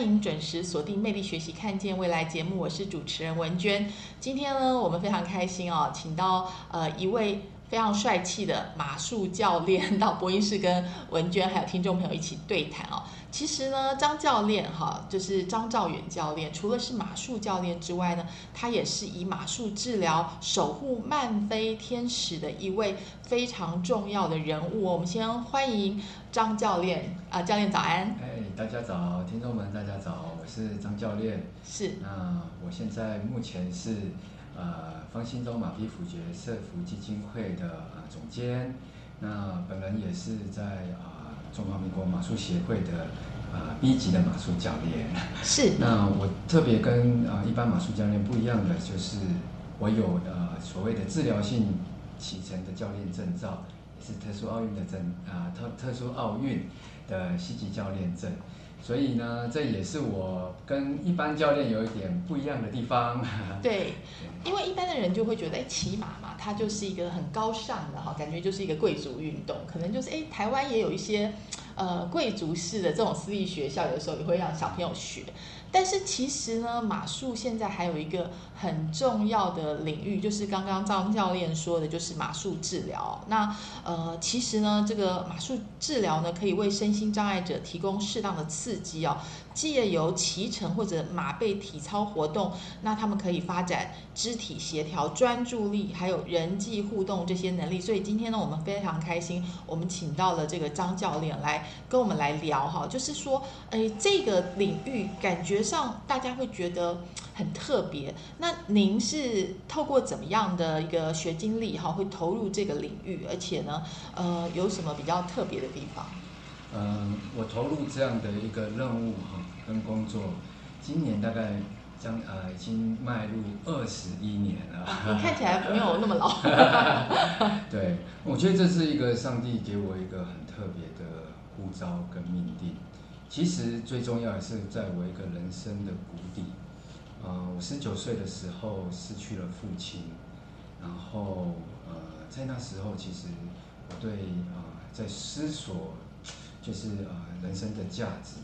欢迎准时锁定《魅力学习看见未来》节目，我是主持人文娟。今天呢，我们非常开心哦，请到呃一位非常帅气的马术教练到播音室，跟文娟还有听众朋友一起对谈哦。其实呢，张教练哈，就是张兆远教练，除了是马术教练之外呢，他也是以马术治疗守护漫飞天使的一位非常重要的人物。我们先欢迎张教练啊、教练早安。哎，大家早，听众们大家早，我是张教练。是那我现在目前是呃方兴洲马匹辅爵社福基金会的呃总监，那本人也是在啊、中华民国马术协会的啊、B 级的马术教练。是 那我特别跟啊、一般马术教练不一样的，就是我有呃所谓的治疗性启程的教练证照，也是特殊奥运的证啊、特特殊奥运的 C 级教练证。所以呢，这也是我跟一般教练有一点不一样的地方。对，因为一般的人就会觉得，哎，骑马嘛，它就是一个很高尚的哈，感觉就是一个贵族运动，可能就是哎，台湾也有一些呃贵族式的这种私立学校，有时候也会让小朋友学。但是其实呢，马术现在还有一个很重要的领域，就是刚刚张教练说的，就是马术治疗。那呃，其实呢，这个马术治疗呢，可以为身心障碍者提供适当的刺激哦，借由骑乘或者马背体操活动，那他们可以发展肢体协调、专注力，还有人际互动这些能力。所以今天呢，我们非常开心，我们请到了这个张教练来跟我们来聊哈，就是说，哎，这个领域感觉上大家会觉得很特别。那您是透过怎么样的一个学经历哈，会投入这个领域，而且呢，呃，有什么比较特别的地方？嗯，我投入这样的一个任务哈跟工作，今年大概将呃已经迈入二十一年了。你看起来没有那么老。对，我觉得这是一个上帝给我一个很特别的呼召跟命定。其实最重要的是在我一个人生的谷底。呃，我十九岁的时候失去了父亲，然后呃，在那时候其实我对呃在思索，就是呃人生的价值。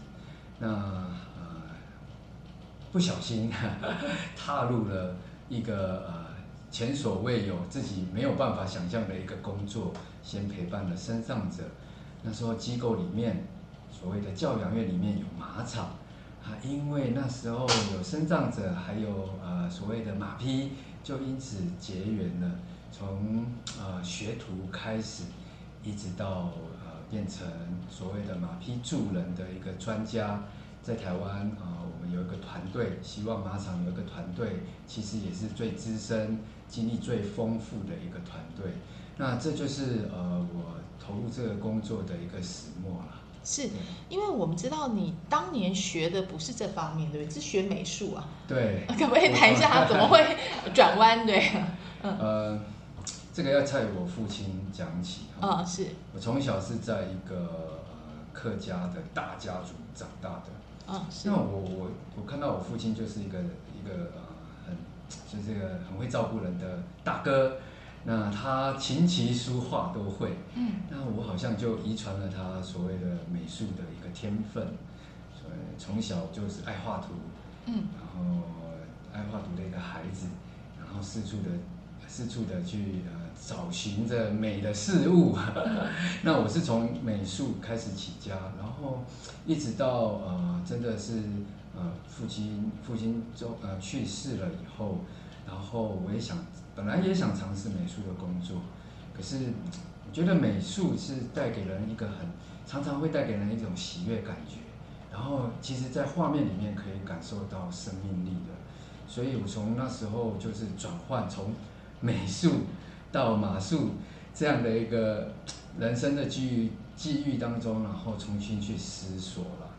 那呃不小心 踏入了一个呃前所未有、自己没有办法想象的一个工作，先陪伴了身障者。那时候机构里面所谓的教养院里面有马场啊，因为那时候有身障者，还有呃所谓的马匹，就因此结缘了。从呃学徒开始，一直到变成所谓的马匹助人的一个专家。在台湾啊、呃我们有一个团队，希望马场有一个团队，其实也是最资深、经历最丰富的一个团队。那这就是呃我投入这个工作的一个始末啦。是因为我们知道你当年学的不是这方面，对不对？是学美术啊。对，可不可以谈一下怎么会转弯？对，嗯呃，这个要在我父亲讲起哈。啊、是。我从小是在一个呃客家的大家族长大的。啊、是。那我我我看到我父亲就是一个一个呃很就是这个很会照顾人的大哥，那他琴棋书画都会，嗯。那我好像就遗传了他所谓的美术的一个天分，所以从小就是爱画图，嗯。然后爱画图的一个孩子，然后四处的四处的去呃找寻着美的事物。那我是从美术开始起家，然后一直到呃真的是呃父亲父亲就呃去世了以后，然后我也想本来也想尝试美术的工作，可是我觉得美术是带给人一个很常常会带给人一种喜悦感觉，然后其实在画面里面可以感受到生命力的。所以我从那时候就是转换从美术到马术这样的一个人生的际遇际遇当中，然后重新去思索了。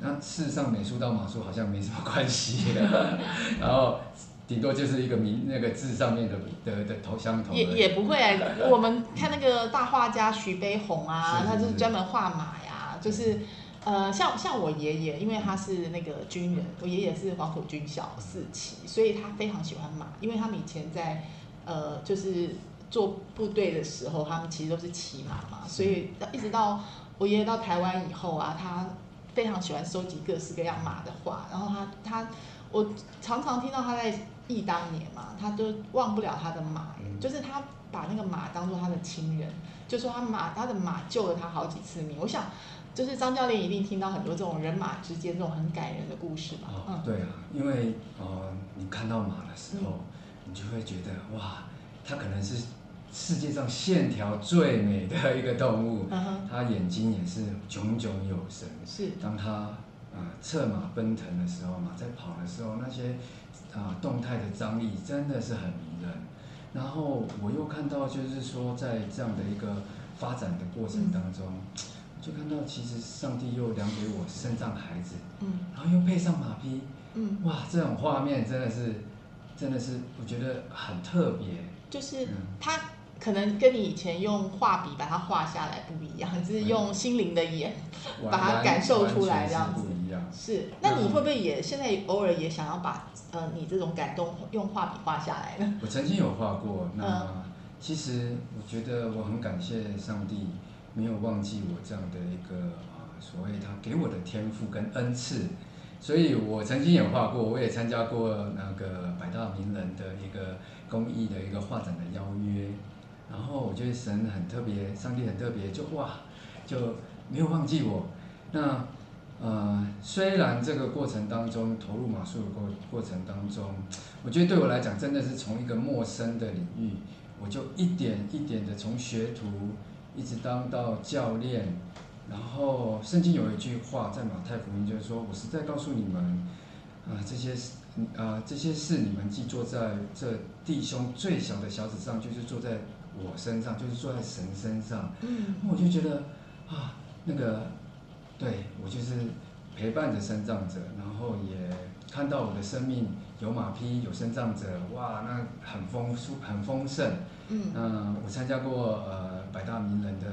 那事实上，美术到马术好像没什么关系，然后顶多就是一个名那个字上面的的的头相同。也也不会啊，我们看那个大画家徐悲鸿啊，是是他就是专门画马呀，就是。呃，像像我爷爷，因为他是那个军人，我爷爷是黄埔军校四期，所以他非常喜欢马，因为他们以前在呃就是做部队的时候，他们其实都是骑马嘛，所以一直到我爷爷到台湾以后啊，他非常喜欢收集各式各样马的画，然后他他我常常听到他在忆当年嘛，他都忘不了他的马，就是他把那个马当做他的亲人，就说他马他的马救了他好几次命，我想。就是张教练一定听到很多这种人马之间这种很感人的故事吧？哦，对啊，因为呃，你看到马的时候，你就会觉得哇，它可能是世界上线条最美的一个动物，嗯它眼睛也是炯炯有神。是，当它啊策马奔腾的时候，马在跑的时候，那些啊动态的张力真的是很迷人。然后我又看到，就是说在这样的一个发展的过程当中。嗯就看到，其实上帝又量给我生长孩子，嗯，然后又配上马匹，嗯，哇，这种画面真的是，真的是，我觉得很特别。就是它可能跟你以前用画笔把它画下来不一样，就是用心灵的眼把它感受出来这样子。不一样。是，那你会不会也现在偶尔也想要把呃你这种感动用画笔画下来呢？我曾经有画过，那其实我觉得我很感谢上帝。没有忘记我这样的一个啊，所谓他给我的天赋跟恩赐，所以我曾经也画过，我也参加过那个百大名人的一个公益的一个画展的邀约，然后我觉得神很特别，上帝很特别，就哇，就没有忘记我。那呃，虽然这个过程当中投入马术的过过程当中，我觉得对我来讲真的是从一个陌生的领域，我就一点一点的从学徒。一直当到教练，然后圣经有一句话在马太福音就是说：“我是在告诉你们，啊这些啊这些事你们既坐在这弟兄最小的小子上，就是坐在我身上，就是坐在神身上。”嗯，我就觉得啊那个对我就是陪伴着生长者，然后也看到我的生命有马匹有生长者，哇，那很丰富很丰盛。嗯，那我参加过呃百大名人的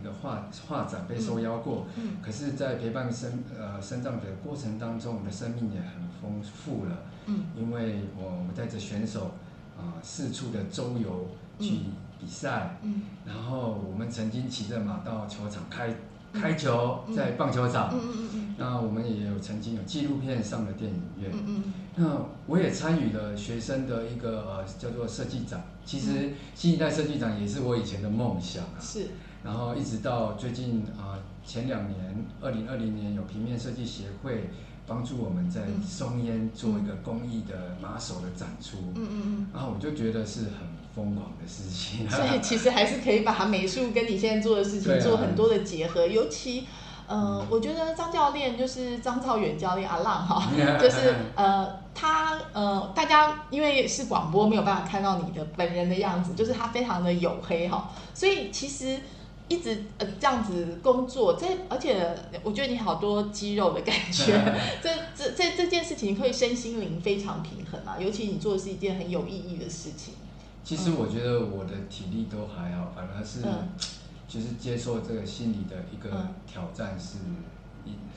呃一个画画展，被受邀过。嗯，可是，在陪伴生呃生长的过程当中，我的生命也很丰富了。嗯，因为我我带着选手啊四处的周游去比赛。嗯，然后我们曾经骑着马到球场开开球，在棒球场。嗯嗯嗯。那我们也有曾经有纪录片上的电影院。嗯嗯。那我也参与了学生的一个呃叫做设计展。其实新一代设计展也是我以前的梦想啊，是。然后一直到最近啊，前两年，二零二零年有平面设计协会帮助我们在松烟做一个公益的马首的展出，嗯嗯嗯。然后我就觉得是很疯狂的事情。所以其实还是可以把美术跟你现在做的事情做很多的结合，尤其。呃，我觉得张教练就是张兆远教练阿浪哈，就是呃，他呃，大家因为是广播没有办法看到你的本人的样子，就是他非常的黝黑哈，所以其实一直呃这样子工作，这而且我觉得你好多肌肉的感觉，这这这这件事情会身心灵非常平衡啊，尤其你做的是一件很有意义的事情。其实我觉得我的体力都还好，反而是。就是接受这个心理的一个挑战是一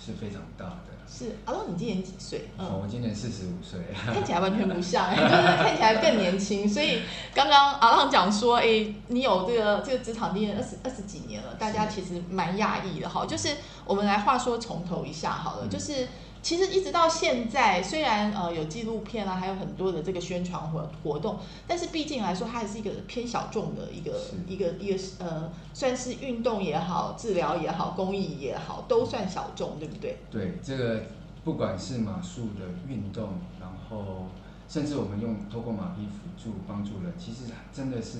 是非常大的。是阿浪，你今年几岁？嗯，我今年四十五岁，看起来完全不像，就是看起来更年轻。所以刚刚阿浪讲说，哎，你有这个这个职场经验二十二十几年了，大家其实蛮讶异的哈。就是我们来话说从头一下好了，就是其实一直到现在，虽然呃有纪录片啊，还有很多的这个宣传活活动，但是毕竟来说，它还是一个偏小众的一个一个一个呃，算是运动也好，治疗也好，公益也好，都算小众，对不对？对，这个不管是马术的运动，然后甚至我们用透过马匹辅助帮助人，其实真的是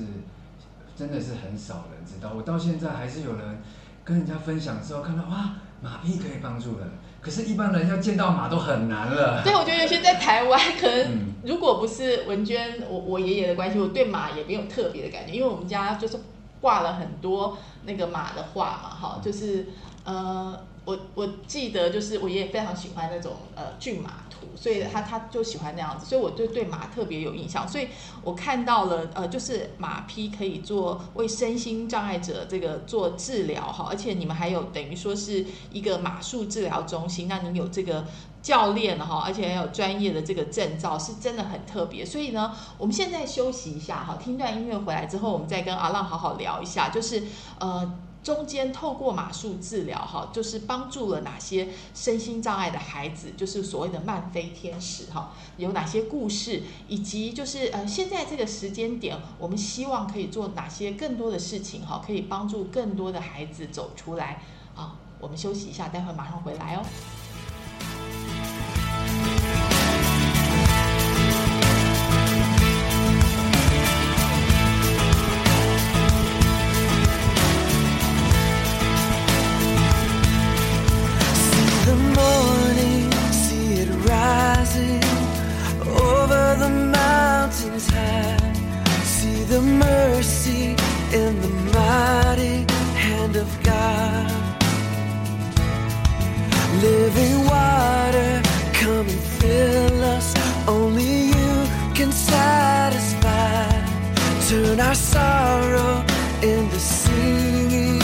真的是很少人知道。我到现在还是有人跟人家分享之后，看到哇，马匹可以帮助人。可是，一般人要见到马都很难了。对，我觉得有些在台湾，可能如果不是文娟，我我爷爷的关系，我对马也没有特别的感觉，因为我们家就是挂了很多那个马的画嘛，哈，就是呃。我我记得就是我爷爷非常喜欢那种呃骏马所以他他就喜欢那样子，所以我就对马特别有印象。所以我看到了呃，就是马匹可以做为身心障碍者这个做治疗哈，而且你们还有等于说是一个马术治疗中心，那你有这个教练哈，而且还有专业的这个证照，是真的很特别。所以呢，我们现在休息一下哈，听段音乐回来之后，我们再跟阿浪好好聊一下，就是呃。中间透过马术治疗，哈，就是帮助了哪些身心障碍的孩子，就是所谓的慢飞天使，哈，有哪些故事，以及就是呃，现在这个时间点，我们希望可以做哪些更多的事情，哈，可以帮助更多的孩子走出来，啊，我们休息一下，待会马上回来哦。the mercy in the mighty hand of God. Living water, come and fill us. Only you can satisfy. Turn our sorrow into singing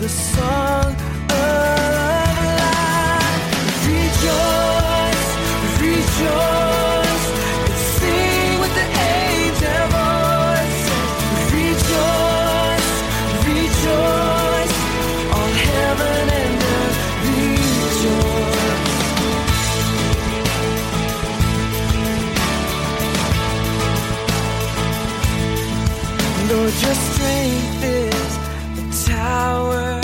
the song Lord, your strength is a tower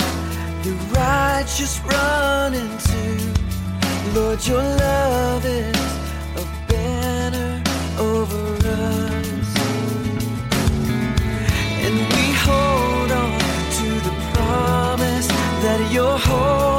the righteous run into. Lord, your love is a banner over us. And we hold on to the promise that your whole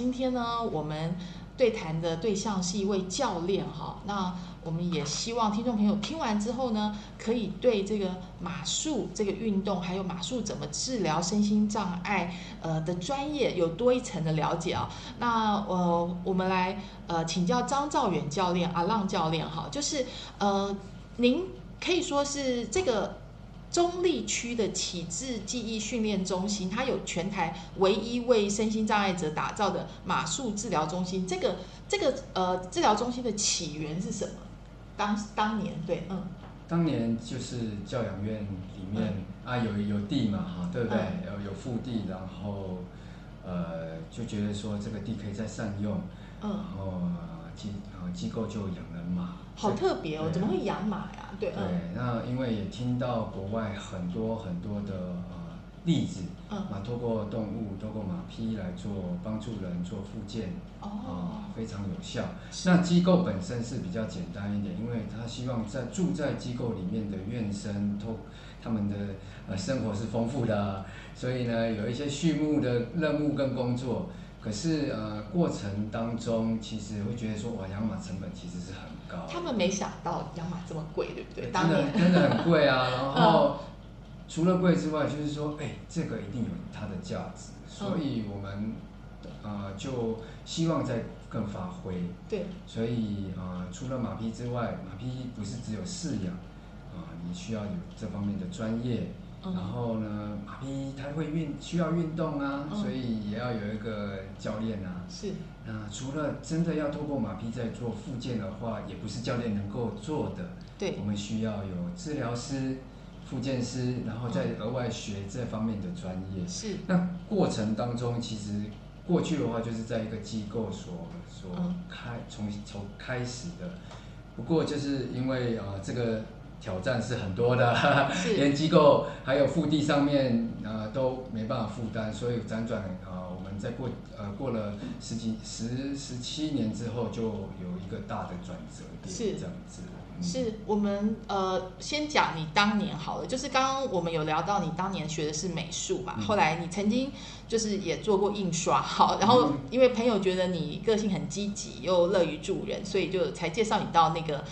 今天呢，我们对谈的对象是一位教练哈。那我们也希望听众朋友听完之后呢，可以对这个马术这个运动，还有马术怎么治疗身心障碍呃的专业有多一层的了解啊。那呃，我们来呃请教张兆远教练阿浪教练哈，就是呃，您可以说是这个。中立区的启智记忆训练中心，它有全台唯一为身心障碍者打造的马术治疗中心。这个这个呃治疗中心的起源是什么？当当年对，嗯，当年就是教养院里面啊有有地嘛哈，对不对？有有腹地，然后呃就觉得说这个地可以再善用，嗯，然后机呃机构就养了马。好特别哦，怎么会养马呀？对，对，那因为也听到国外很多很多的呃例子，啊透过动物，透过马匹来做帮助人做复健，啊，非常有效。那机构本身是比较简单一点，因为他希望在住在机构里面的院生，透他们的呃生活是丰富的，所以呢，有一些畜牧的任务跟工作。可是呃，过程当中其实会觉得说，哇，养马成本其实是很高。他们没想到养马这么贵，对不对？真的真的很贵啊！然后除了贵之外，就是说，哎，这个一定有它的价值，所以我们呃就希望在更发挥。对。所以啊，除了马匹之外，马匹不是只有饲养啊，你需要有这方面的专业。然后呢，马匹它会运需要运动啊，所以也要有一个教练啊。是。那除了真的要透过马匹在做复健的话，也不是教练能够做的。对。我们需要有治疗师、复健师，然后再额外学这方面的专业。是。那过程当中，其实过去的话就是在一个机构所所开从从开始的，不过就是因为啊这个。挑战是很多的，连机构还有腹地上面啊都没办法负担，所以辗转啊，我们在过呃过了十几十十七年之后，就有一个大的转折点，是这样子。是我们呃先讲你当年好了，就是刚刚我们有聊到你当年学的是美术嘛，后来你曾经就是也做过印刷，好，然后因为朋友觉得你个性很积极又乐于助人，所以就才介绍你到那个。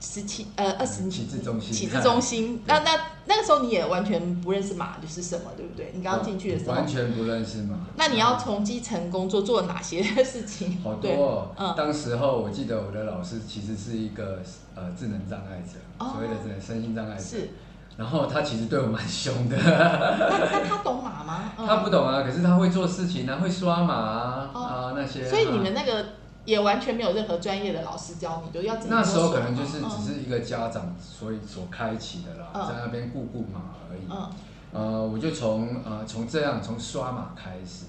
十七呃二十启智中心，启智中心，那那那个时候你也完全不认识马就是什么，对不对？你刚刚进去的时候完全不认识马。那你要从基层工作做哪些事情？好多，嗯，当时候我记得我的老师其实是一个呃智能障碍者，所谓的智能身心障碍者，是。然后他其实对我蛮凶的。那那他懂马吗？他不懂啊，可是他会做事情啊，会刷马啊啊那些。所以你们那个。也完全没有任何专业的老师教你，就要那时候可能就是只是一个家长，所以所开启的啦，在那边顾顾马而已。嗯，呃，我就从呃从这样从刷马开始，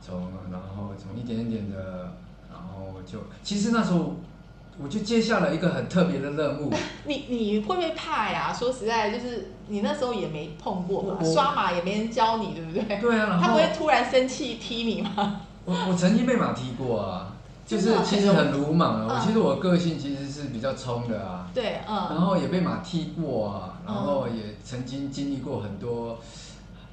从然后从一点一点的，然后就其实那时候我就接下了一个很特别的任务。你你会不会怕呀？说实在，就是你那时候也没碰过嘛，刷马也没人教你，对不对？对啊，他不会突然生气踢你吗？我我曾经被马踢过啊。就是其实很鲁莽啊，我其实我个性其实是比较冲的啊，对，嗯，然后也被马踢过啊，然后也曾经经历过很多，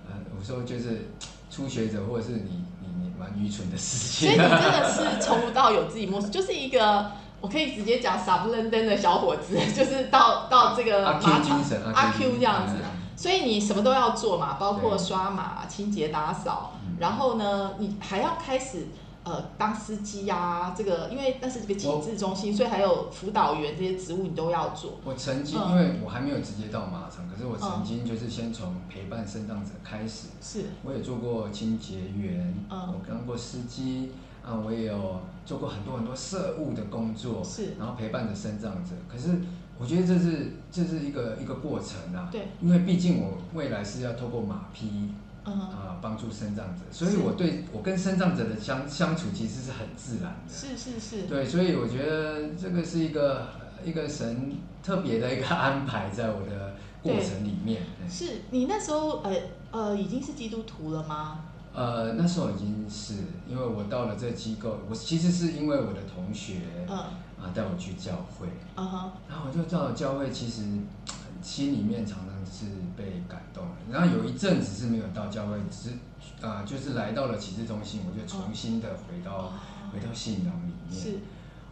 呃，我说就是初学者或者是你你你蛮愚蠢的事情，所以你真的是从不到有自己摸索，就是一个我可以直接讲傻不愣登的小伙子，就是到到这个马场阿 Q 这样子，所以你什么都要做嘛，包括刷马、清洁、打扫，然后呢，你还要开始。呃，当司机呀，这个因为那是这个启智中心，所以还有辅导员这些职务你都要做。我曾经，因为我还没有直接到马场，可是我曾经就是先从陪伴生长者开始。是。我也做过清洁员，我当过司机，啊，我也有做过很多很多社务的工作。是。然后陪伴着生长者，可是我觉得这是这是一个一个过程啊。对。因为毕竟我未来是要透过马匹。啊，帮助生长者，所以我对我跟生长者的相相处其实是很自然的。是是是。对，所以我觉得这个是一个一个神特别的一个安排在我的过程里面。是你那时候呃呃已经是基督徒了吗？呃，那时候已经是，因为我到了这机构，我其实是因为我的同学嗯啊带我去教会，嗯哼，然后我就到了教会，其实。心里面常常是被感动的。然后有一阵子是没有到教会，只是啊、就是来到了启智中心，我就重新的回到、回到信仰里面，是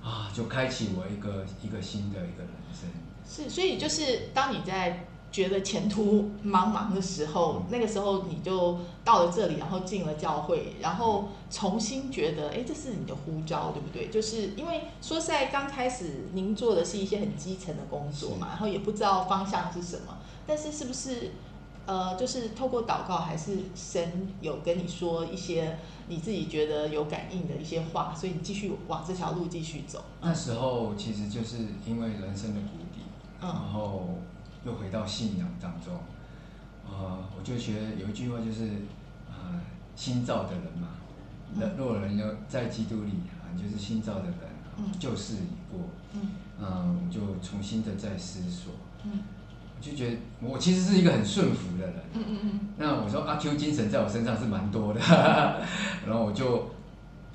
啊，就开启我一个一个新的一个人生。是，所以就是当你在觉得前途茫茫的时候，那个时候你就到了这里，然后进了教会，然后重新觉得，哎，这是你的呼召，对不对？就是因为说实在，刚开始您做的是一些很基层的工作嘛，然后也不知道方向是什么，但是是不是？呃，就是透过祷告，还是神有跟你说一些你自己觉得有感应的一些话，所以你继续往这条路继续走。那时候其实就是因为人生的谷底，嗯然后又回到信仰当中，呃，我就觉得有一句话就是，呃，新造的人嘛，若人要在基督里啊，就是新造的人，嗯。旧事已过，嗯。嗯、我就重新的在思索，嗯。我就觉得我其实是一个很顺服的人，嗯嗯嗯。那我说阿 Q 精神在我身上是蛮多的，然后我就，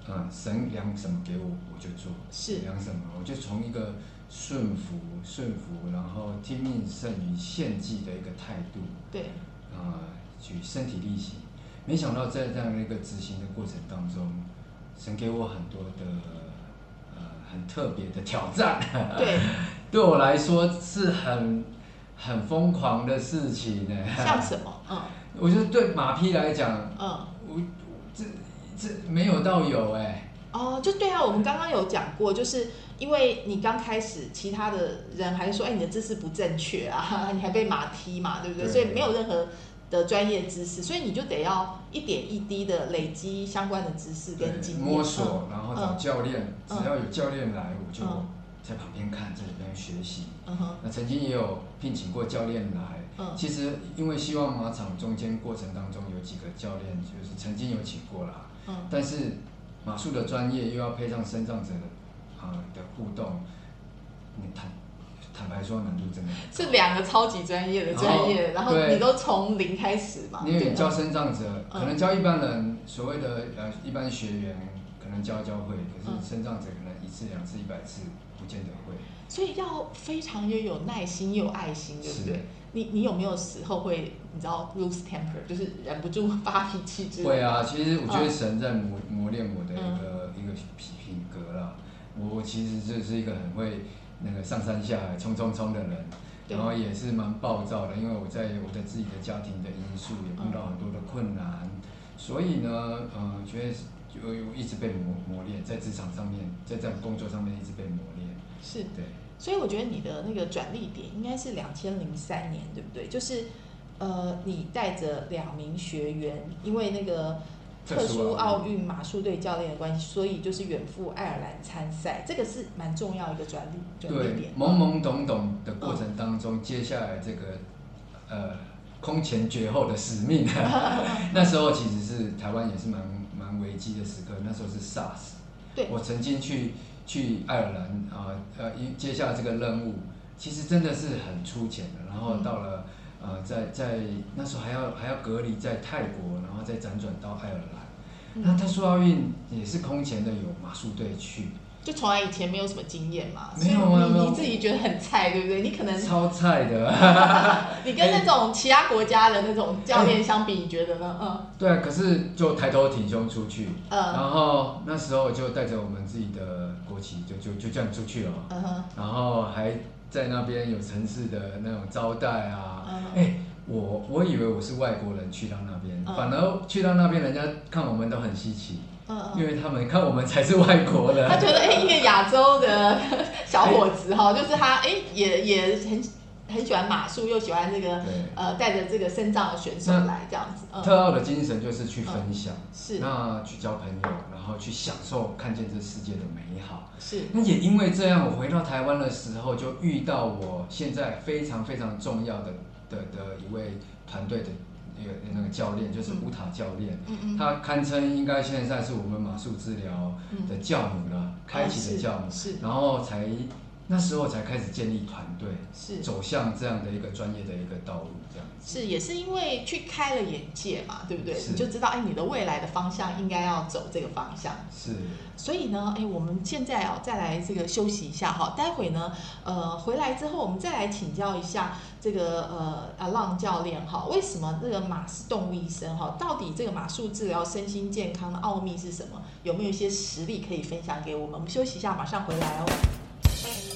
嗯，神量什么给我我就做，是。量什么，我就从一个顺服、顺服，然后听命胜于献祭的一个态度，对，啊、去身体力行。没想到在这样的一个执行的过程当中，神给我很多的呃很特别的挑战，对，对我来说是很很疯狂的事情呢。像什么？嗯 我觉得对马匹来讲，嗯。我这这没有到有哎、哦，就对啊，我们刚刚有讲过，就是因为你刚开始，其他的人还说，哎，你的姿势不正确啊，你还被马踢嘛，对不对？对。所以没有任何的专业知识，所以你就得要一点一滴的累积相关的知识跟经验，摸索，然后找嗯教练，嗯只要有教练来，我就嗯。在旁边看，在里边学习。嗯哼，那曾经也有聘请过教练来，嗯。其实因为希望马场中间过程当中有几个教练，就是曾经有请过啦，嗯。但是马术的专业又要配上身障者的啊、的互动，你坦坦白说难度真的是两个超级专业的专业，然后你都从零开始嘛，对因为你教身障者，嗯可能教一般人所谓的呃一般学员，可能教教会，可嗯是身障者可能一次两次一百次，不见得会。所以要非常又有耐心又有爱心，对不是对？你你有没有时候会你知道 lose temper，就是忍不住发脾气之类的？会啊，其实我觉得嗯神在磨磨练我的一个、一个品品格啦。我我其实就是一个很会那个上山下海冲冲冲的人，然后也是蛮暴躁的，因为我在我的自己的家庭的因素也碰到很多的困难，所以呢，呃，觉得就一直被磨磨练，在职场上面，在这样工作上面一直被磨练。是对，所以我觉得你的那个转捩点应该是两千零三年，对不对？就是呃，你带着两名学员，因为那个特殊奥奥运马术队教练的关系，所以就是远赴爱尔兰参赛，这个是蛮重要一个转捩转捩对点，。懵懵懂懂的过程当中，接下来这个呃空前绝后的使命，那时候其实是台湾也是蛮蛮危机的时刻，那时候是 SARS。对我曾经去去爱尔兰啊呃一接下这个任务，其实真的是很粗浅的，然后嗯到了、呃在在那时候还要还要隔离在泰国，然后再辗转到爱尔兰。那嗯，特殊奥运也是空前的有马术队去，就从来以前没有什么经验嘛，没有啊所以没有你你自己觉得很菜，对不对？你可能超菜的。你跟那种其他国家的那种教练相比，你觉得呢？嗯对啊，可是就抬头挺胸出去，嗯然后那时候就带着我们自己的国旗，就就就这样出去了，嗯哼然后还在那边有城市的那种招待啊，嗯。哎、我我以为我是外国人去到那边，嗯。反而去到那边人家看我们都很稀奇。因为他们看我们才是外国人，他觉得哎、一个亚洲的 小伙子哈，就是他哎、也也很很喜欢马术，又喜欢这个对。呃带着这个身障的选手来这样子，嗯，特奥的精神就是去分享，是。那去交朋友，然后去享受看见这世界的美好。是。那也因为这样，我回到台湾的时候，就遇到我现在非常非常重要的的的一位团队的那个那个教练，就是乌塔教练。嗯嗯，他堪称应该现在是我们马术治疗的教母了，开启的教母。然后才那时候才开始建立团队，是走向这样的一个专业的一个道路，这样子。是，也是因为去开了眼界嘛，对不对？是你就知道，哎，你的未来的方向应该要走这个方向。是，所以呢，哎，我们现在哦，再来这个休息一下哈，待会呢，呃，回来之后我们再来请教一下这个呃阿浪教练哈，为什么这个马是动物医生哈？到底这个马术治疗身心健康的奥秘是什么？有没有一些实例可以分享给我们？我们休息一下，马上回来哦。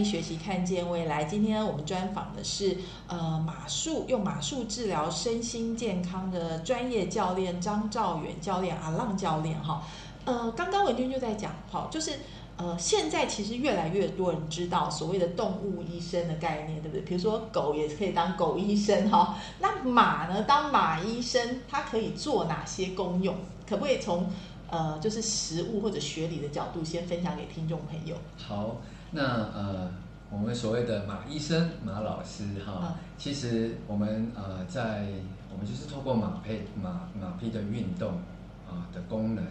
学习，看见未来。今天我们专访的是呃马术用马术治疗身心健康的专业教练张兆远教练阿浪教练哈。呃，刚刚文君就在讲哈，就是呃现在其实越来越多人知道所谓的动物医生的概念，对不对？比如说狗也可以当狗医生哈，那马呢当马医生，它可以做哪些功用？可不可以从呃，就是实物或者学理的角度，先分享给听众朋友。好，那呃，我们所谓的马医生、马老师哈，其实我们呃，在我们就是透过马配马马匹的运动啊的功能，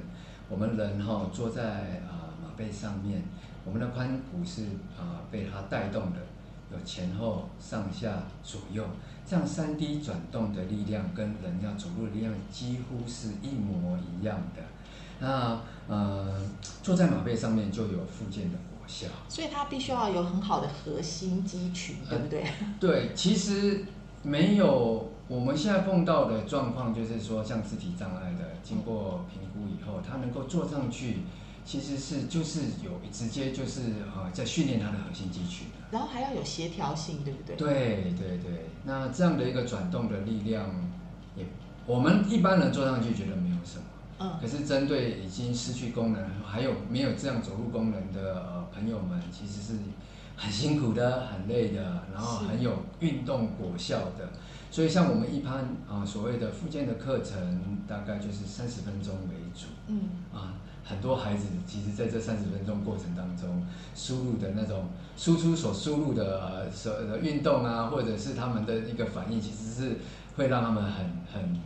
我们人哈坐在啊马背上面，我们的髋骨是啊被它带动的，有前后、上下、左右，这样三 D 转动的力量跟人要走路的力量几乎是一模一样的。那呃，坐在马背上面就有附件的所以它必须要有很好的核心肌群，对不对？对，其实没有我们现在碰到的状况，就是说像肢体障碍的，经过评估以后，他能够坐上去，其实是就是有直接就是呃在训练他的核心肌群然后还要有协调性，对不对？对对对，那这样的一个转动的力量，也我们一般人坐上去觉得没有什么。可是针对已经失去功能，还有没有这样走路功能的呃朋友们，其实是很辛苦的、很累的，然后很有运动果效的。所以像我们一般啊所谓的复健的课程，大概就是三十分钟为主。嗯啊，很多孩子其实在这三十分钟过程当中，输入的那种输出所输入的呃所的运动啊，或者是他们的一个反应，其实是会让他们很很。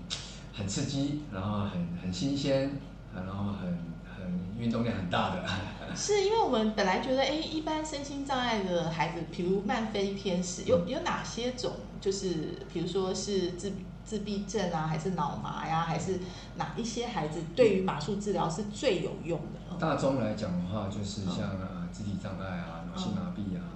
很刺激，然后很很新鲜，然后很很运动量很大的。是因为我们本来觉得，哎，一般身心障碍的孩子，比如慢飞天使，有有哪些种？就是比如说是自自闭症啊，还是脑麻呀，还是哪一些孩子对于马术治疗是最有用的？大宗来讲的话，就是像呃肢体障碍啊，脑性麻痹啊。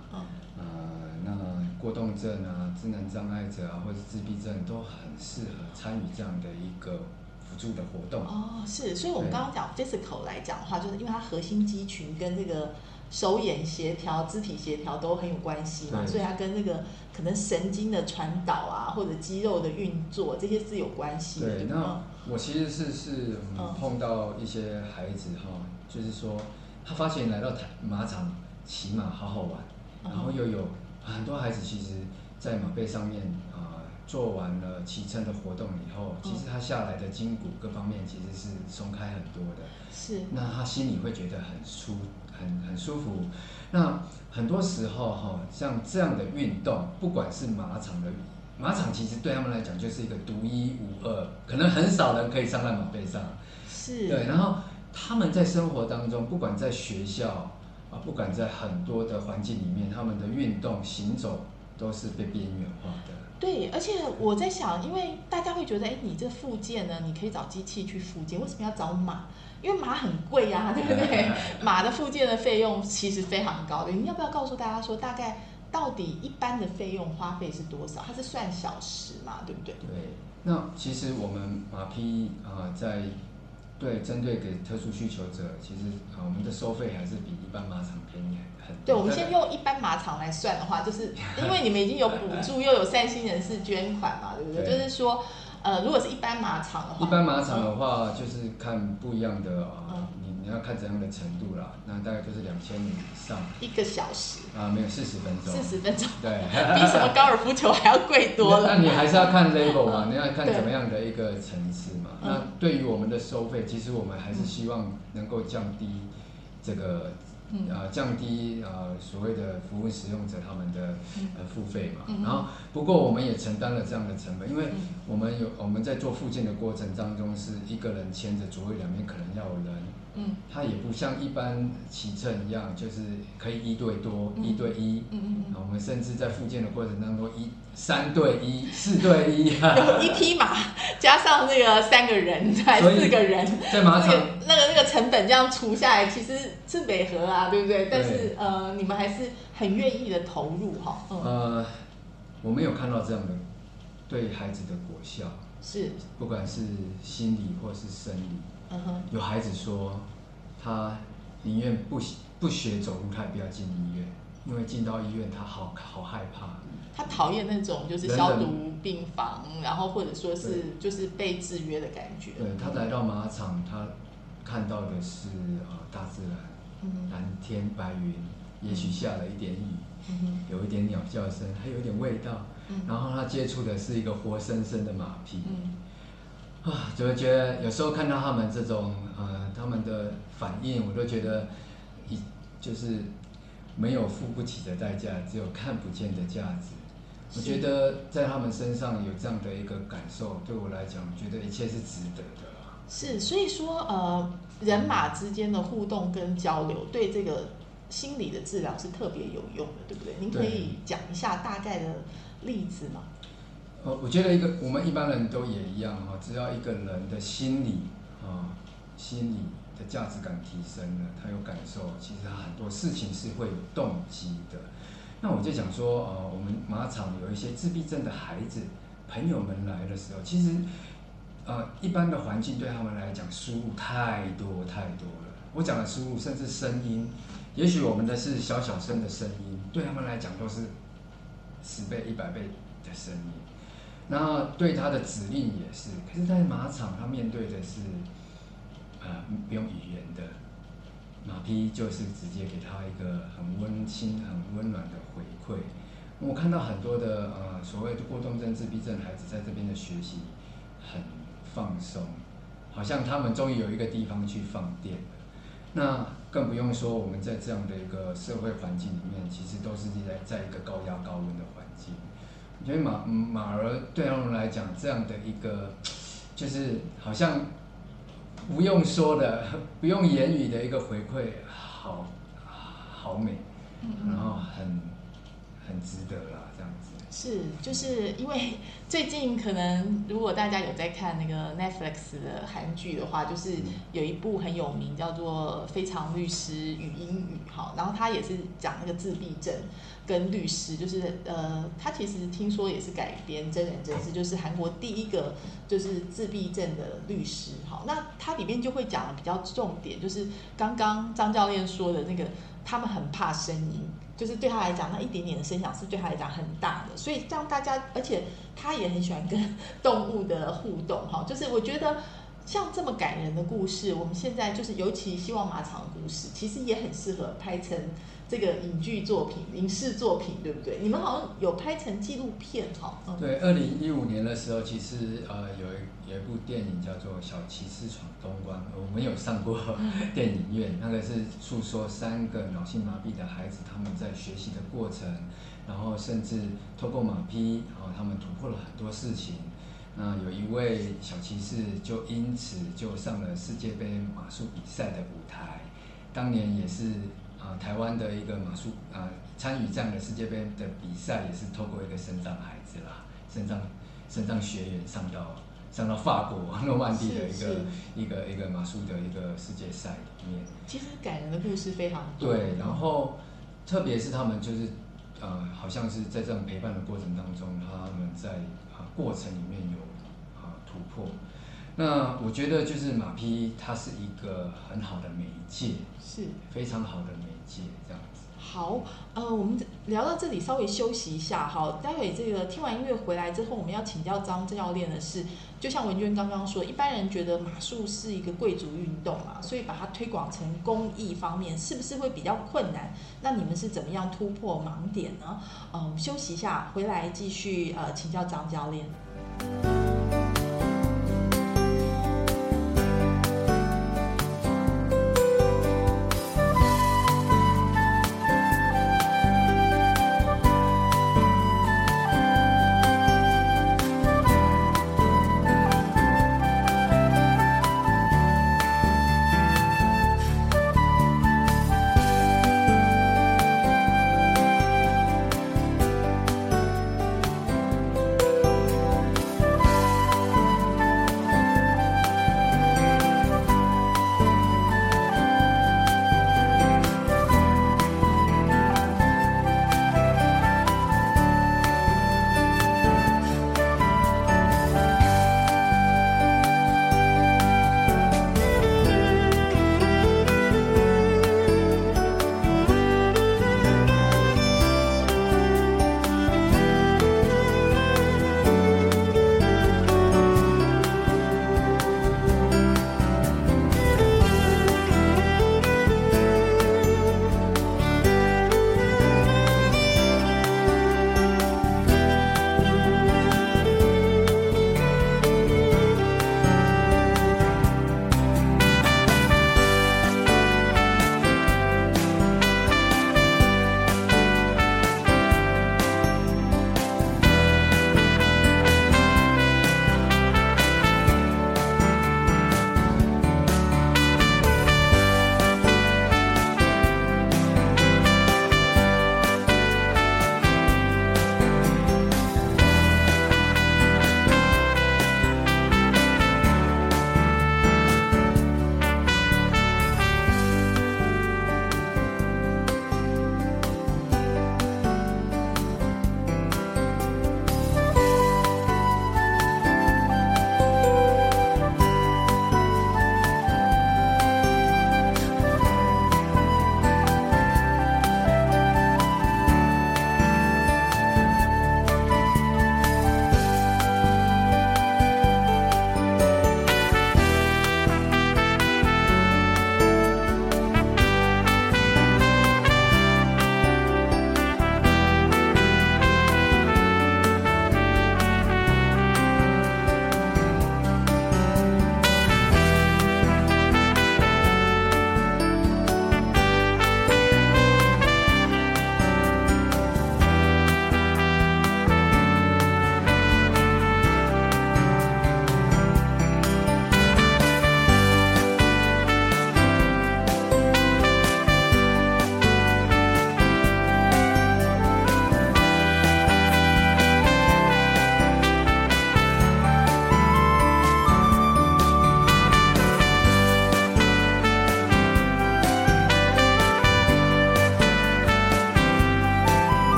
过动症啊，智能障碍者啊，或者自闭症都很适合参与这样的一个辅助的活动。哦，是，所以我们刚刚讲 physical 来讲的话，就是因为它核心肌群跟这个手眼协调、肢体协调都很有关系嘛，所以它跟那个可能神经的传导啊，或者肌肉的运作这些是有关系的。对，那我其实是是碰到一些孩子哈，就是说他发现来到台马场骑马好好玩，然后又有。很多孩子其实，在马背上面啊，做完了骑乘的活动以后，其实他下来的筋骨各方面其实是松开很多的。是。那他心里会觉得很舒，很很舒服。那很多时候哈，像这样的运动，不管是马场的马场，其实对他们来讲就是一个独一无二，可能很少人可以上在马背上。是。对，然后他们在生活当中，不管在学校。啊，不管在很多的环境里面，他们的运动行走都是被边缘化的。对，而且我在想，因为大家会觉得，哎，你这附件呢，你可以找机器去附件，为什么要找马？因为马很贵呀，对不对？马的附件的费用其实非常高的。你要不要告诉大家说，大概到底一般的费用花费是多少？它是算小时嘛，对不对？对，那其实我们马匹啊，在对，针对给特殊需求者，其实啊，我们的收费还是比一般马场便宜很。对，我们先用一般马场来算的话，就是因为你们已经有补 助，又有善心人士捐款嘛，对不对？就是说，呃，如果是一般马场的话，一般马场的话，就是看不一样的啊。要看怎样的程度啦，那大概就是两千米以上。一个小时。啊，没有四十分钟，四十分钟，对，比什么高尔夫球还要贵多了。那你还是要看 level 嘛，你要看怎么样的一个层次嘛。那对于我们的收费，其实我们还是希望能够降低这个。呃，降低呃所谓的服务使用者他们的呃付费嘛，然后不过我们也承担了这样的成本，因为我们有我们在做附件的过程当中是一个人牵着左右两边可能要有人，嗯，他也不像一般骑乘一样，就是可以一对多一对一，嗯嗯嗯，我们甚至在复健的过程当中一三对一四对一，有 一匹马加上那个三个人才四个人，在马场那个那个成本这样除下来，其实是美合啊。对不对？但是呃，你们还是很愿意的投入哈。呃，我没有看到这样的对孩子的果效，是不管是心理或是生理。嗯哼，有孩子说他宁愿不不学走路，他也不要进医院，因为进到医院他好好害怕。他讨厌那种就是消毒病房，然后或者说是就是被制约的感觉。对他来到马场，他看到的是啊大自然，蓝天白云，也许下了一点雨，有一点鸟叫声，还有一点味道。然后他接触的是一个活生生的马匹。啊，就会觉得有时候看到他们这种呃他们的反应，我都觉得一就是没有付不起的代价，只有看不见的价值。我觉得在他们身上有这样的一个感受，对我来讲，觉得一切是值得的。是，所以说，呃，人马之间的互动跟交流，对这个心理的治疗是特别有用的，对不对？您可以讲一下大概的例子吗？呃，我觉得一个我们一般人都也一样哈，只要一个人的心理啊，心理的价值感提升了，他有感受，其实他很多事情是会有动机的。那我就讲说，呃，我们马场有一些自闭症的孩子朋友们来的时候，其实，呃，一般的环境对他们来讲输入太多太多了。我讲的输入，甚至声音，也许我们的是小小声的声音，对他们来讲都是十倍、一百倍的声音。然后对他的指令也是，可是，在马场他面对的是，呃，不用语言的。马匹就是直接给他一个很温馨、很温暖的回馈。我看到很多的呃所谓的过动症、自闭症孩子在这边的学习很放松，好像他们终于有一个地方去放电了。那更不用说我们在这样的一个社会环境里面，其实都是在在一个高压高温的环境。我觉得马马儿对他们来讲，这样的一个 就是好像。不用说的，不用言语的一个回馈，好好美，然后很很值得啦，这样子。是，就是因为最近可能如果大家有在看那个 Netflix 的韩剧的话，就是有一部很有名叫做《非常律师与英语》哈，然后他也是讲那个自闭症。跟律师就是呃，他其实听说也是改编真人真事，就是韩国第一个就是自闭症的律师。好，那他里面就会讲的比较重点，就是刚刚张教练说的那个，他们很怕声音，就是对他来讲，那一点点的声响是对他来讲很大的，所以让大家，而且他也很喜欢跟 动物的互动。哈，就是我觉得像这么感人的故事，我们现在就是尤其希望马场的故事，其实也很适合拍成。这个影剧作品、影视作品，对不对？你们好像有拍成纪录片，哈。对，二零一五年的时候，其实呃有一有一部电影叫做《小骑士闯东关》，我们有上过 电影院。那个是诉说三个脑性麻痹的孩子他们在学习的过程，然后甚至透过马匹，然后他们突破了很多事情。那有一位小骑士就因此就上了世界杯马术比赛的舞台，当年也是。啊，台湾的一个马术啊，参与这样的世界杯的比赛，也是透过一个身障孩子啦，身障身障学员上到上到法国诺曼底的一个一个一个马术的一个世界赛里面。其实感人的故事非常多。对，然后特别是他们就是呃，好像是在这种陪伴的过程当中，他们在啊过程里面有啊突破。那我觉得就是马匹，它是一个很好的媒介，是非常好的媒介，这样子。好，呃，我们聊到这里，稍微休息一下，好，待会这个听完音乐回来之后，我们要请教张教练的是，就像文娟刚刚说，一般人觉得马术是一个贵族运动嘛，所以把它推广成公益方面，是不是会比较困难？那你们是怎么样突破盲点呢？嗯，休息一下，回来继续呃，请教张教练。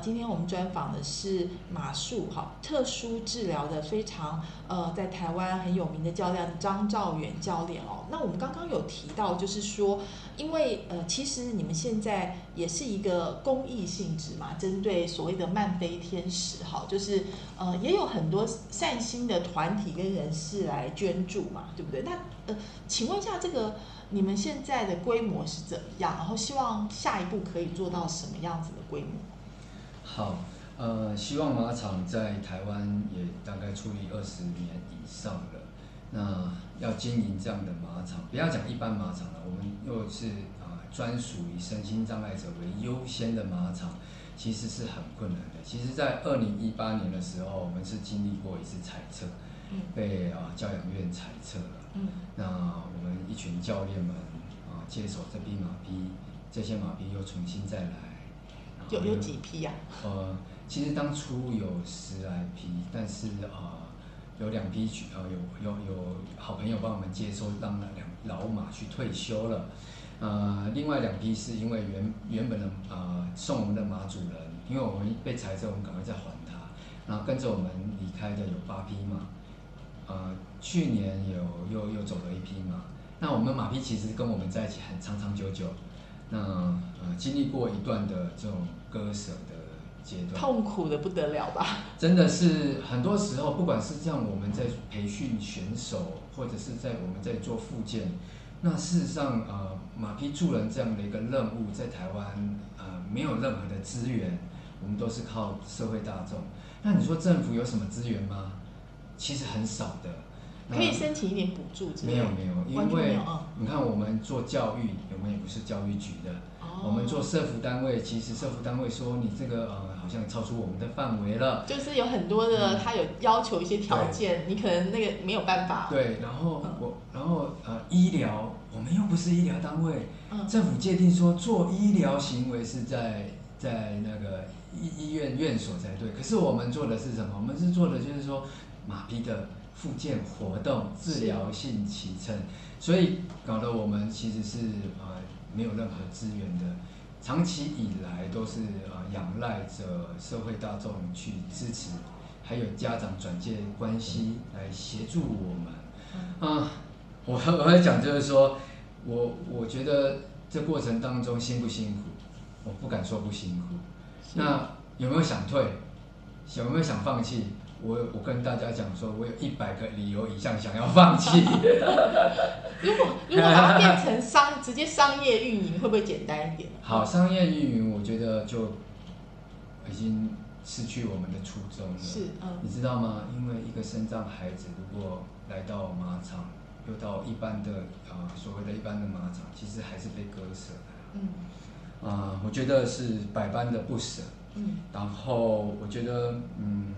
今天我们专访的是马术哈特殊治疗的非常呃，在台湾很有名的教练张兆远教练哦。那我们刚刚有提到，就是说，因为呃，其实你们现在也是一个公益性质嘛，针对所谓的漫飞天使哈，就是呃，也有很多善心的团体跟人士来捐助嘛，对不对？那呃，请问一下，这个你们现在的规模是怎么样？然后希望下一步可以做到什么样子的规模？好，呃，希望马场在台湾也大概处理二十年以上了。那要经营这样的马场，不要讲一般马场了，我们又是啊专属于身心障碍者为优先的马场，其实是很困难的。其实，在二零一八年的时候，我们是经历过一次裁撤，被啊教养院裁撤了。嗯，那我们一群教练们啊接手这匹马匹，这些马匹又重新再来。有有几批呀？呃，其实当初有十来批，但是呃，有两批去呃有有有好朋友帮我们接收，让那两老马去退休了。呃，另外两批是因为原原本的呃送我们的马主人，因为我们被裁之后，我们赶快再还他。然后跟着我们离开的有八匹马，呃，去年有又又走了一匹马。那我们马匹其实跟我们在一起很长长久久。那呃，经历过一段的这种割舍的阶段，痛苦的不得了吧？真的是很多时候，不管是像我们在培训选手，或者是在我们在做复健，那事实上呃，马匹助人这样的一个任务，在台湾呃没有任何的资源，我们都是靠社会大众。那你说政府有什么资源吗？其实很少的。可以申请一点补助？没有没有，因为你看我们做教育，我们也不是教育局的。我们做社服单位，其实社服单位说你这个呃好像超出我们的范围了。就是有很多的，他有要求一些条件，你可能那个没有办法。对，然后我然后呃医疗，我们又不是医疗单位，政府界定说做医疗行为是在在那个医医院院所才对。可是我们做的是什么？我们是做的就是说马匹的。复健活动、治疗性骑乘，所以搞得我们其实是呃没有任何资源的，长期以来都是呃仰赖着社会大众去支持，还有家长转介关系来协助我们。啊，我 我要讲就是说，我我觉得这过程当中辛不辛苦？我不敢说不辛苦。那有没有想退？有没有想放弃？我我跟大家讲说，我有一百个理由以上想要放弃。如果如果把它变成商 直接商业运营，会不会简单一点？好，商业运营我觉得就已经失去我们的初衷了。是，嗯，你知道吗？因为一个生障孩子如果来到马场，又到一般的啊所谓的一般的马场，其实还是被割舍的。嗯，啊，我觉得是百般的不舍。嗯，然后我觉得，嗯。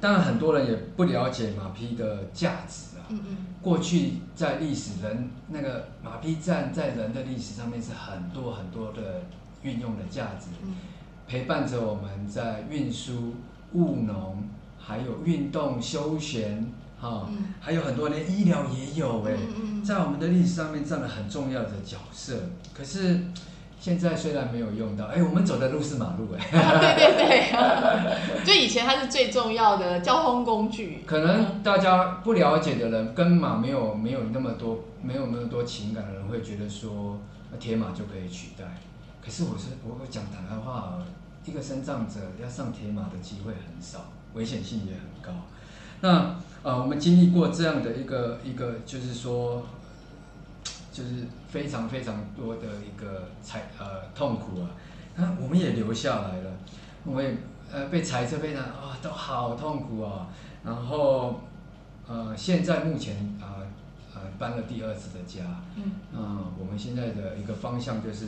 当然，很多人也不了解马匹的价值啊。嗯嗯。过去在历史人那个马匹站在人的历史上面是很多很多的运用的价值，陪伴着我们在运输、务农，还有运动休闲，哈，还有很多连医疗也有哎，在我们的历史上面占了很重要的角色。可是。现在虽然没有用到，哎，我们走的路是马路，哎，对对对，就以前它是最重要的交通工具。可能大家不了解的人，跟马没有没有那么多没有那么多情感的人，会觉得说铁马就可以取代。可是我是我讲坦白话，一个身障者要上铁马的机会很少，危险性也很高。那呃，我们经历过这样的一个一个，就是说。就是非常非常多的一个裁呃痛苦啊，那我们也留下来了，我们也呃被裁撤非常啊都好痛苦啊，然后呃现在目前啊呃搬了第二次的家，嗯，啊我们现在的一个方向就是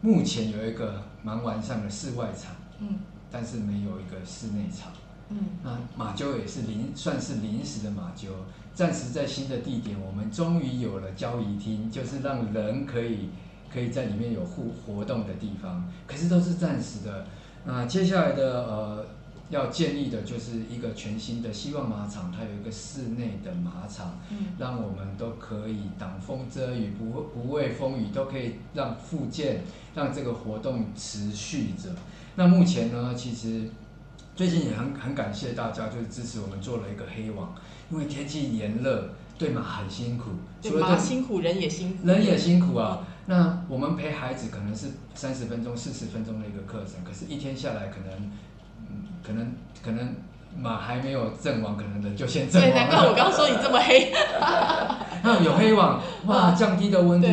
目前有一个蛮完善的室外场，嗯，但是没有一个室内场，嗯，那马厩也是临算是临时的马厩。暂时在新的地点，我们终于有了交易厅，就是让人可以可以在里面有互活动的地方。可是都是暂时的。那接下来的呃要建立的就是一个全新的希望马场，它有一个室内的马场，嗯让我们都可以挡风遮雨，不不畏风雨，都可以让复健，让这个活动持续着。那目前呢，其实最近也很很感谢大家，就是支持我们做了一个黑网，因为天气炎热，对马很辛苦，对除了对马辛苦，人也辛苦，人也辛苦啊。那我们陪孩子可能是三十分钟、四十分钟的一个课程，可是一天下来可能，嗯，可能可能马还没有阵亡，可能人就先阵对，亡难怪我了。刚刚说你这么黑。那有黑网，哇，嗯降低的温度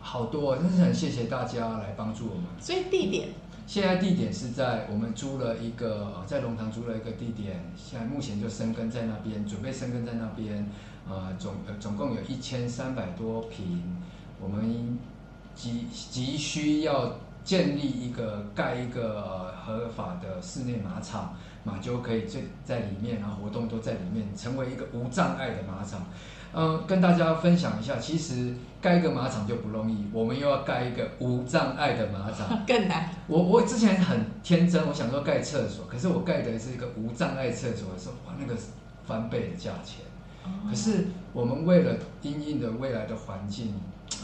好多，真是很谢谢大家来帮助我们。所以地点现在地点是在我们租了一个在龙塘租了一个地点，现在目前就生根在那边，准备生根在那边，呃总总共有一千三百多平，我们急急需要建立一个盖一个合法的室内马场，马就可以在在里面，然后活动都在里面，成为一个无障碍的马场。嗯，跟大家分享一下，其实盖一个马场就不容易，我们又要盖一个无障碍的马场。更难，我我之前很天真，我想说盖厕所，可是我盖的是一个无障碍厕所的时候，哇，那个翻倍的价钱。可是我们为了因应的未来的环境，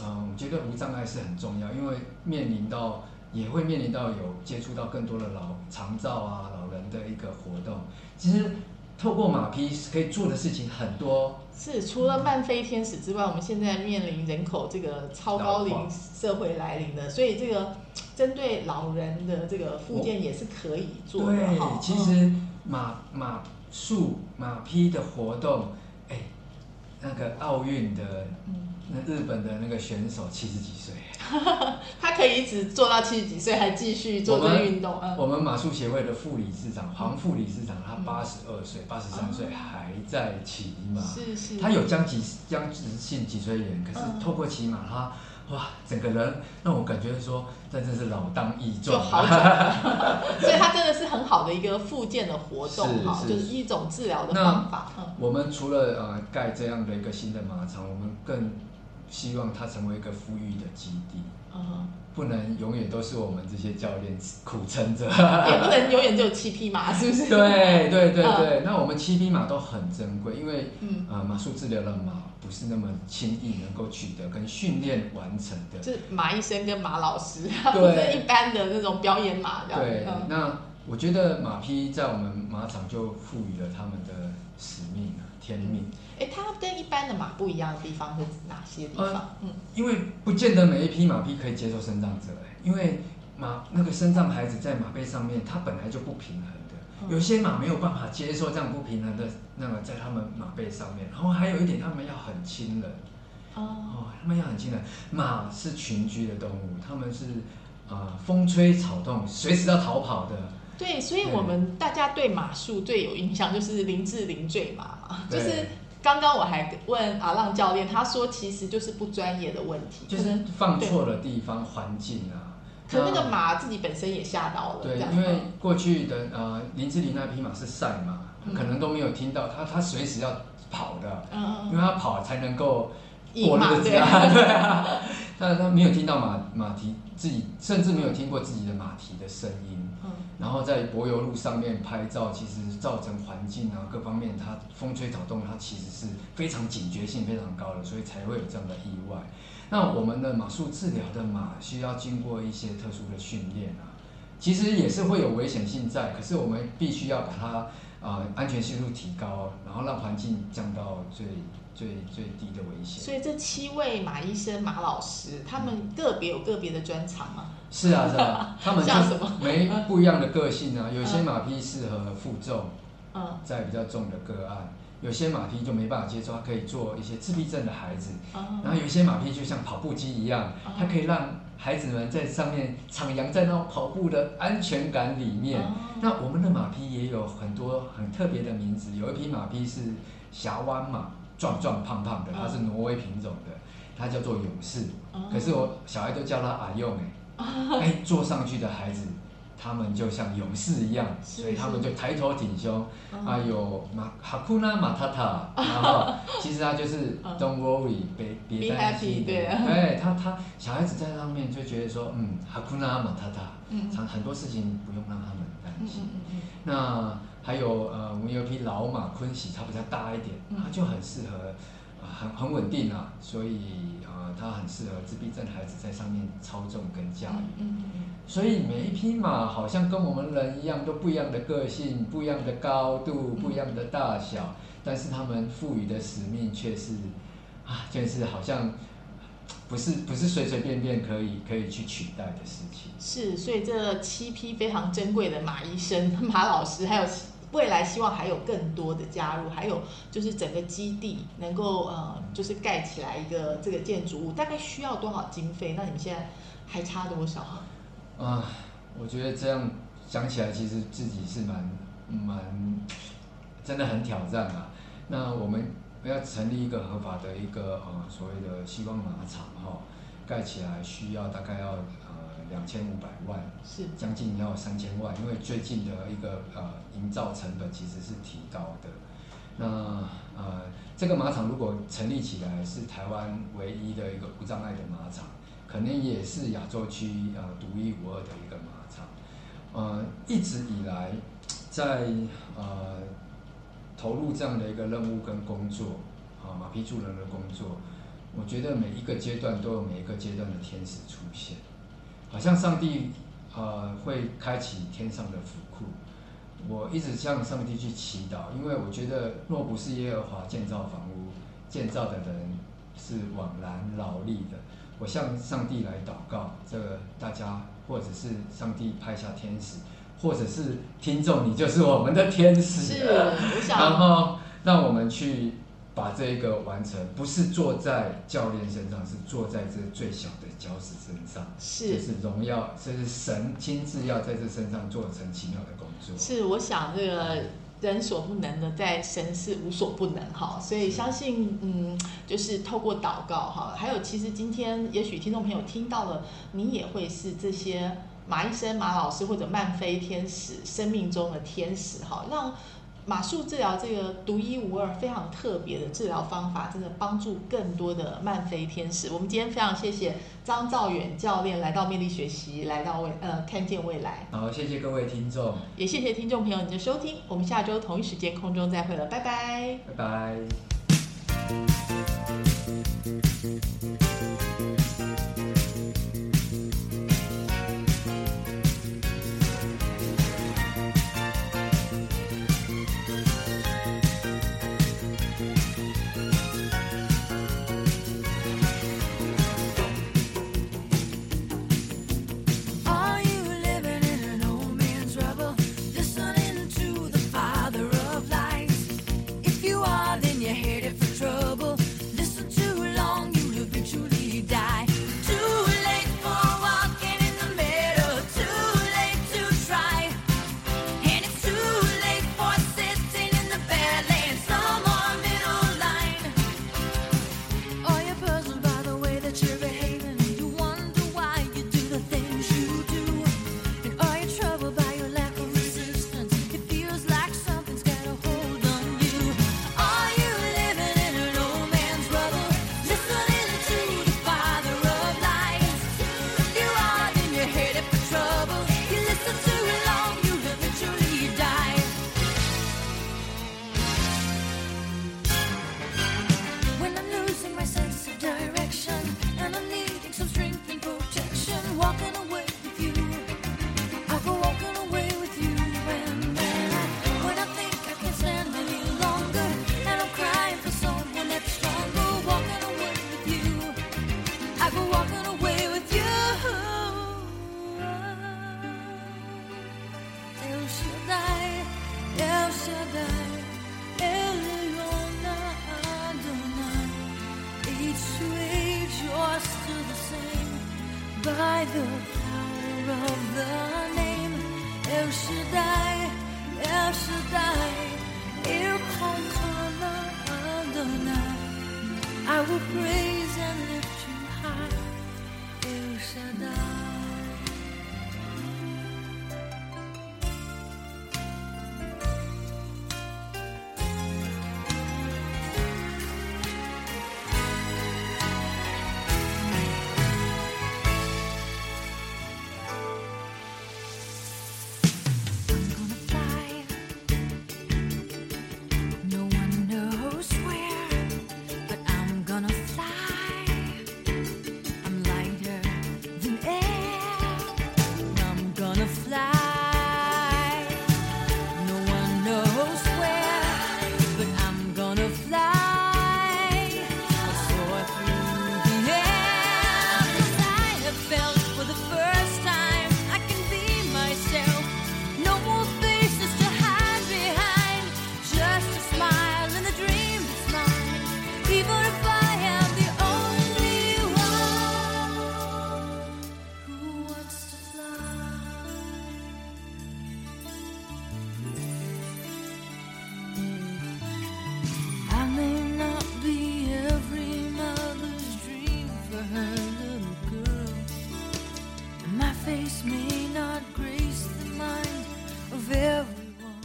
嗯、我觉得无障碍是很重要，因为面临到也会面临到有接触到更多的老长照啊老人的一个活动。其实透过马匹可以做的事情很多，是除了漫飞天使之外，我们现在面临人口这个超高龄社会来临的，所以这个针对老人的这个附件也是可以做的对。，其实马马术马匹的活动，哎，那个奥运的嗯，那日本的那个选手七十几岁，他可以一直做到七十几岁，还继续做这个运动。嗯，我们马术协会的副理事长黄副理事长，他嗯。八十二岁、八十三岁还在骑马，是是，他有僵脊僵直性脊椎炎，可是嗯。透过骑马，他哇，整个人让我感觉说，真的是老当益就壮好转，所以它真的是很好的一个复健的活动就是一种治疗的方法。嗯，我们除了呃盖这样的一个新的马场，我们更希望它成为一个富裕的基地，嗯不能永远都是我们这些教练苦撑着。也 不能永远只有七匹马，是不是？对对对嗯对，那我们七匹马都很珍贵，因为嗯，呃马术治疗的马不是那么轻易能够取得跟训练完成的。就是马医生跟马老师，对 不是一般的那种表演马这样。对，嗯那我觉得马匹在我们马场就赋予了他们的使命啊，天命。哎，它跟一般的马不一样的地方是哪些地呃方？嗯，因为不见得每一匹马匹可以接受生长者，哎因为马那个生长孩子在马背上面，它本来就不平衡的，嗯。有些马没有办法接受这样不平衡的那个在他们马背上面，然后还有一点，他们要很亲人。哦，哦，他们要很亲人。马是群居的动物，他们是呃风吹草动，随时要逃跑的。对，所以我们大家对马术最有印象就是林志玲坠马嘛，就对是刚刚我还问阿浪教练，他说其实就是不专业的问题，就是放错了地方，环境啊。可能那个马自己本身也吓到了，对因为过去的呃林志玲那匹马是赛马，嗯。可能都没有听到，他他随时要跑的，嗯嗯因为他跑才能够过日子对啊，对啊，他他没有听到马马蹄自己，甚至没有听过自己的马蹄的声音，嗯。然后在柏油路上面拍照，其实造成环境啊各方面，它风吹草动，它其实是非常警觉性非常高的，所以才会有这样的意外。那我们的马术治疗的马需要经过一些特殊的训练啊，其实也是会有危险性在，可是我们必须要把它啊、呃安全系数提高，然后让环境降到最最最低的危险。所以这七位马医生、马老师，他们个别有个别的专长嘛？是啊，是啊，他们就像什么没不一样的个性啊。有些马匹适合负重，嗯在比较重的个案；有些马匹就没办法接受，它可以做一些自闭症的孩子。嗯然后有一些马匹就像跑步机一样，它可以让孩子们在上面徜徉在那种跑步的安全感里面。哦那我们的马匹也有很多很特别的名字，有一匹马匹是峡湾马，壮壮胖胖的，它是挪威品种的，它叫做勇士。哦。可是我小孩都叫它阿用哎，哎，坐上去的孩子，他们就像勇士一样，所以他们就抬头挺胸。嗯啊，有马哈库纳马塔塔，然后其实他就是 嗯。Don't worry，别别担心，对哎他他小孩子在上面就觉得说，嗯，哈库纳马塔塔，嗯。常很多事情不用让他们担嗯心。那还有呃，我们有一匹老马昆喜，它比较大一点，它就很适合，很很稳定啊，所以呃，它很适合自闭症孩子在上面操纵跟驾驭。嗯嗯所以每一匹马好像跟我们人一样，都不一样的个性，不一样的高度，不一样的大小，但是他们赋予的使命却是，啊，就是好像。不是不是随随便便可以可以去取代的事情。是，所以这七匹非常珍贵的马医生、马老师，还有未来希望还有更多的加入，还有就是整个基地能够呃，就是盖起来一个这个建筑物，大概需要多少经费？那你们现在还差多少？啊，我觉得这样讲起来，其实自己是蛮蛮真的很挑战啊。那我们。要成立一个合法的一个呃所谓的希望马场哈，盖起来需要大概要两千五百万，是将近要三千万，因为最近的一个呃营造成本其实是提高的。那呃这个马场如果成立起来，是台湾唯一的一个无障碍的马场，肯定也是亚洲区呃独一无二的一个马场。呃，一直以来在呃。投入这样的一个任务跟工作，啊，马匹助人的工作，我觉得每一个阶段都有每一个阶段的天使出现，好像上帝，呃，会开启天上的府库。我一直向上帝去祈祷，因为我觉得若不是耶和华建造房屋，建造的人是枉然劳力的。我向上帝来祷告，这个大家或者是上帝派下天使。或者是听众，你就是我们的天使。是，我想。然后让我们去把这个完成，不是坐在教练身上，是坐在这最小的教师身上。是，是荣耀，这是神亲自要在这身上做成奇妙的工作。是，我想这个人所不能的，在神是无所不能哈。所以相信，嗯，就是透过祷告哈，还有其实今天也许听众朋友听到了，你也会是这些。马医生、马老师或者曼飞天使，生命中的天使，哈，让马术治疗这个独一无二、非常特别的治疗方法，真的帮助更多的曼飞天使。我们今天非常谢谢张兆远教练来到魅力学习，来到未呃看见未来。好，谢谢各位听众，也谢谢听众朋友你的收听。我们下周同一时间空中再会了，拜拜，拜拜。